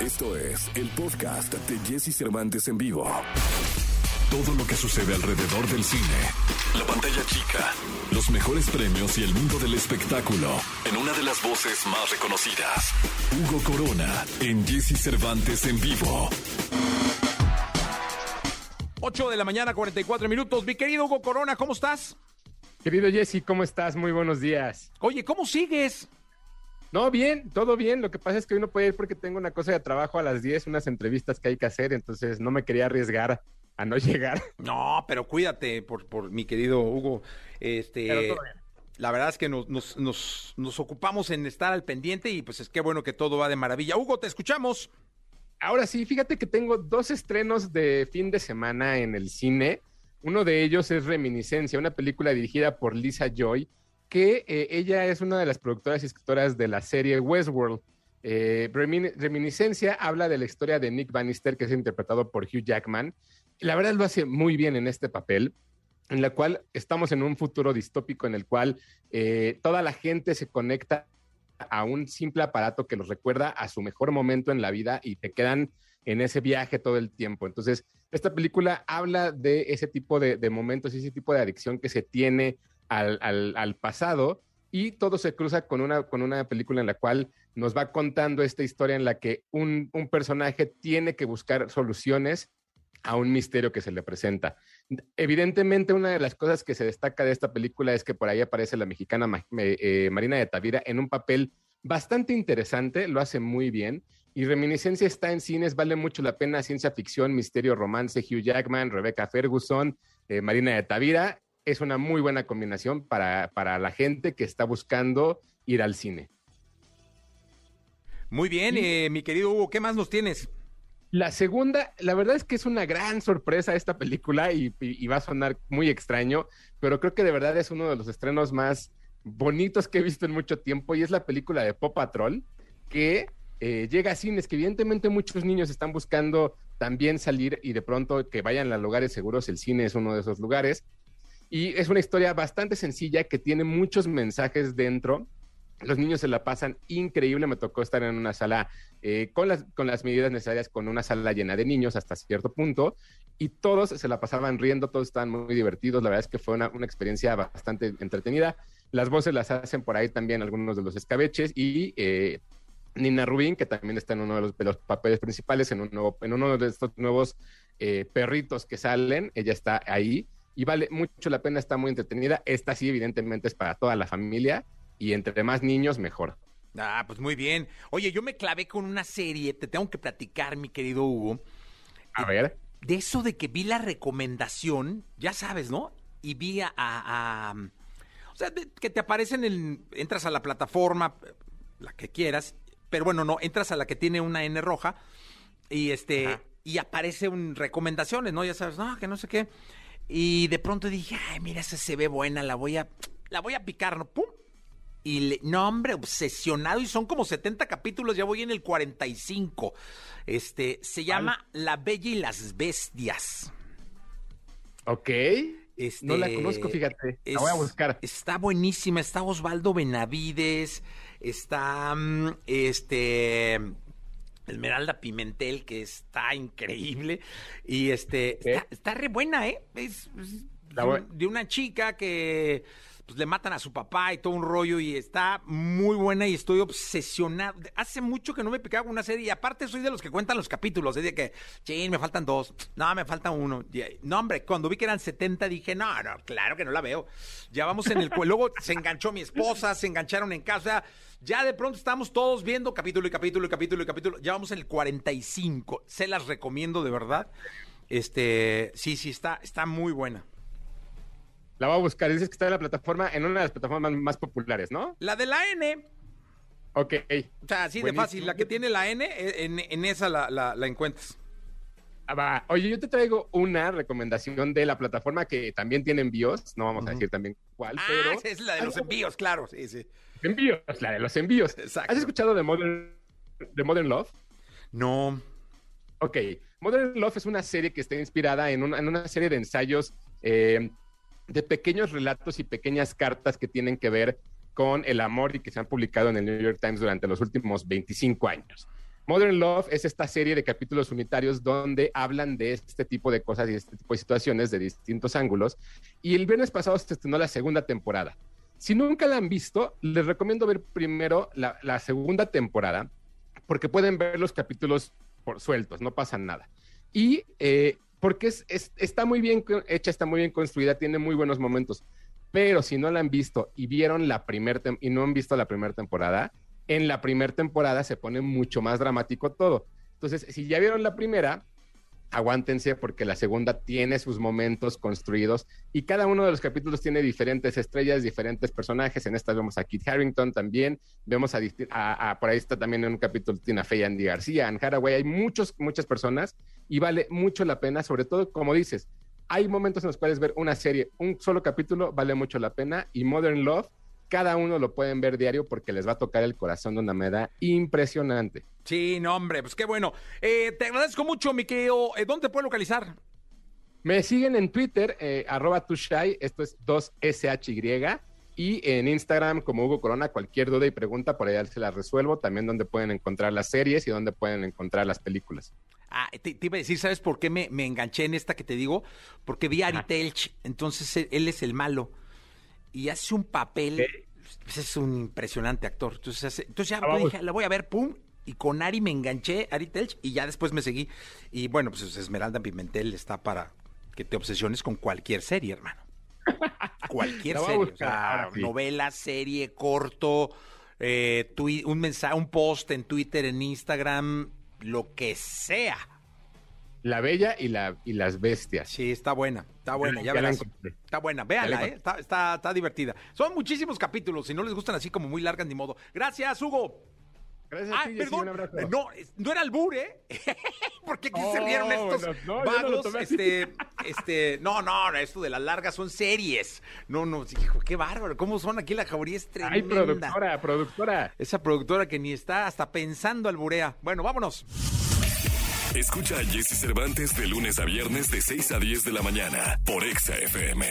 Esto es el podcast de Jesse Cervantes en vivo. Todo lo que sucede alrededor del cine, la pantalla chica, los mejores premios y el mundo del espectáculo en una de las voces más reconocidas. Hugo Corona en Jesse Cervantes en vivo. 8 de la mañana, 44 minutos. Mi querido Hugo Corona, ¿cómo estás? Querido Jesse, ¿cómo estás? Muy buenos días. Oye, ¿cómo sigues? No, bien, todo bien. Lo que pasa es que hoy no puedo ir porque tengo una cosa de trabajo a las 10, unas entrevistas que hay que hacer, entonces no me quería arriesgar a no llegar. No, pero cuídate por, por mi querido Hugo. Este, Pero todo bien. la verdad es que nos, nos, nos, nos ocupamos en estar al pendiente y pues es que bueno que todo va de maravilla. Hugo, te escuchamos. Ahora sí, fíjate que tengo dos estrenos de fin de semana en el cine. Uno de ellos es Reminiscencia, una película dirigida por Lisa Joy, que eh, ella es una de las productoras y escritoras de la serie Westworld. Eh, Remin- Reminiscencia habla de la historia de Nick Bannister, que es interpretado por Hugh Jackman. La verdad lo hace muy bien en este papel, en la cual estamos en un futuro distópico en el cual eh, toda la gente se conecta a un simple aparato que los recuerda a su mejor momento en la vida y te quedan en ese viaje todo el tiempo. Entonces, esta película habla de ese tipo de, de momentos y ese tipo de adicción que se tiene al, pasado y todo se cruza con una, con una película en la cual nos va contando esta historia en la que un, un personaje tiene que buscar soluciones a un misterio que se le presenta. Evidentemente, una de las cosas que se destaca de esta película es que por ahí aparece la mexicana eh, Marina de Tavira en un papel bastante interesante, lo hace muy bien. Y Reminiscencia está en cines, vale mucho la pena, ciencia ficción, misterio, romance, Hugh Jackman, Rebecca Ferguson, eh, Marina de Tavira. Es una muy buena combinación para, para la gente que está buscando ir al cine. Muy bien, eh, mi querido Hugo, ¿qué más nos tienes? La segunda, la verdad es que es una gran sorpresa esta película y, y- y va a sonar muy extraño, pero creo que de verdad es uno de los estrenos más bonitos que he visto en mucho tiempo y es la película de Pop Patrol que eh, llega a cines, que evidentemente muchos niños están buscando también salir y de pronto que vayan a lugares seguros, el cine es uno de esos lugares. Y es una historia bastante sencilla que tiene muchos mensajes dentro. Los niños se la pasan increíble. Me tocó estar en una sala eh, con, las, con las medidas necesarias, con una sala llena de niños hasta cierto punto. Y todos se la pasaban riendo, todos estaban muy divertidos. La verdad es que fue una, una experiencia bastante entretenida. Las voces las hacen por ahí también algunos de los escabeches. Y eh, Nina Rubin, que también está en uno de los, papeles principales, en, un nuevo- en uno de estos nuevos eh, perritos que salen. Ella está ahí y vale mucho la pena, está muy entretenida. Esta sí, evidentemente, es para toda la familia y entre más niños, mejor. Ah, pues muy bien. Oye, yo me clavé con una serie, te tengo que platicar, mi querido Hugo, A ver, de eso de que vi la recomendación, ya sabes, ¿no? Y vi a... a- a- o sea, de- que te aparecen en... Entras a la plataforma, la que quieras, pero bueno, no, entras a la que tiene una N roja y este... Ajá. Y aparece un recomendaciones, ¿no? Ya sabes, no, que no sé qué. Y de pronto dije, ay, mira, esa se ve buena, la voy a... La voy a picar, ¿no? ¡Pum! Y le- no, hombre, obsesionado. Y son como 70 capítulos, ya voy en el 45. Este, se llama La Bella y las Bestias. ok. Este, No la conozco, fíjate. es- La voy a buscar. Está buenísima. Está Osvaldo Benavides. Está mm, este. Esmeralda Pimentel, que está increíble. Y este. Está, está re buena, ¿eh? Es, de una chica que pues, le matan a su papá y todo un rollo. Y está muy buena y estoy obsesionado. Hace mucho que no me picaba una serie. Y aparte, soy de los que cuentan los capítulos. Es de que, chin, me faltan dos. No, me falta uno. Y, No, hombre, cuando vi que eran 70 dije, no, no, claro que no la veo. Ya vamos en el... Luego se enganchó mi esposa, se engancharon en casa. Ya de pronto estamos todos viendo capítulo y capítulo y capítulo y capítulo. Ya vamos en el 45. Se las recomiendo de verdad. Este, sí, sí, está, está muy buena. La voy a buscar. Dices que está en la plataforma, en una de las plataformas más, populares, ¿no? La de la N, Ok. o sea, así de fácil. La que tiene la N, eh, en, en esa la, la- la encuentras. Ah. Oye, yo te traigo una recomendación de la plataforma que también tiene envíos. No vamos a decir también cuál, Ah, pero. es la de los envíos, claro, sí, sí. Envíos, la de los envíos. Exacto. ¿Has escuchado de Modern, de Modern Love? No. Ok, Modern Love es una serie que está inspirada en una, en una serie de ensayos eh, de pequeños relatos y pequeñas cartas que tienen que ver con el amor y que se han publicado en el New York Times durante los últimos 25 años. Modern Love es esta serie de capítulos unitarios donde hablan de este tipo de cosas y este tipo de situaciones de distintos ángulos. Y el viernes pasado se estrenó la segunda temporada. Si nunca la han visto, les recomiendo ver primero la, segunda temporada, porque pueden ver los capítulos por sueltos, no pasa nada. Y eh, porque es, es, está muy bien hecha, está muy bien construida, tiene muy buenos momentos. Pero si no la han visto y vieron la primera y no han visto la primera temporada, en la primera temporada se pone mucho más dramático todo. Entonces, si ya vieron la primera, aguántense porque la segunda tiene sus momentos construidos y cada uno de los capítulos tiene diferentes estrellas, diferentes personajes. En esta vemos a Kit Harrington también, vemos a, por ahí está también en un capítulo Tina Fey, Andy García, Anne Haraway, hay muchos, muchas personas y vale mucho la pena, sobre todo como dices, hay momentos en los cuales ver una serie, un solo capítulo vale mucho la pena y Modern Love cada uno lo pueden ver diario porque les va a tocar el corazón de una manera impresionante. Sí, no, hombre, pues qué bueno. Eh, te agradezco mucho, mi querido. Eh, ¿Dónde te puedo localizar? Me siguen en Twitter, eh, arroba tushai, esto es 2SHY, y en Instagram como Hugo Corona, cualquier duda y pregunta, por allá se la resuelvo, también donde pueden encontrar las series y donde pueden encontrar las películas. Ah, te, iba a decir, ¿sabes por qué me, enganché en esta que te digo? Porque vi a Ari Telch, entonces él es el malo y hace un papel, pues, es un impresionante actor. Entonces, entonces ya ah, dije, la voy a ver, pum, y con Ari me enganché, Ari Telch, y ya después me seguí. Y bueno, pues Esmeralda Pimentel está para que te obsesiones con cualquier serie, hermano. cualquier serie, o sea, novela, serie, corto, eh, un mensaje, un post en Twitter, en Instagram, lo que sea. La Bella y, la, y las Bestias. Sí, está buena, está buena, ya, verás. Está buena, véanla, eh, está, está, está divertida. Son muchísimos capítulos, si no les gustan así como muy largas ni modo. Gracias, Hugo. Gracias a ah, ti, perdón. Un abrazo. No, no era albur, ¿eh? Porque aquí se rieron estos no, vagos. este, este, no, no, esto de las largas son series. No, no, hijo, qué bárbaro. ¿Cómo son aquí la jauría es tremenda. Ay, productora, productora. Esa productora que ni está hasta pensando alburea. Bueno, vámonos. Escucha a Jesse Cervantes de lunes a viernes de 6 a 10 de la mañana por Exa FM.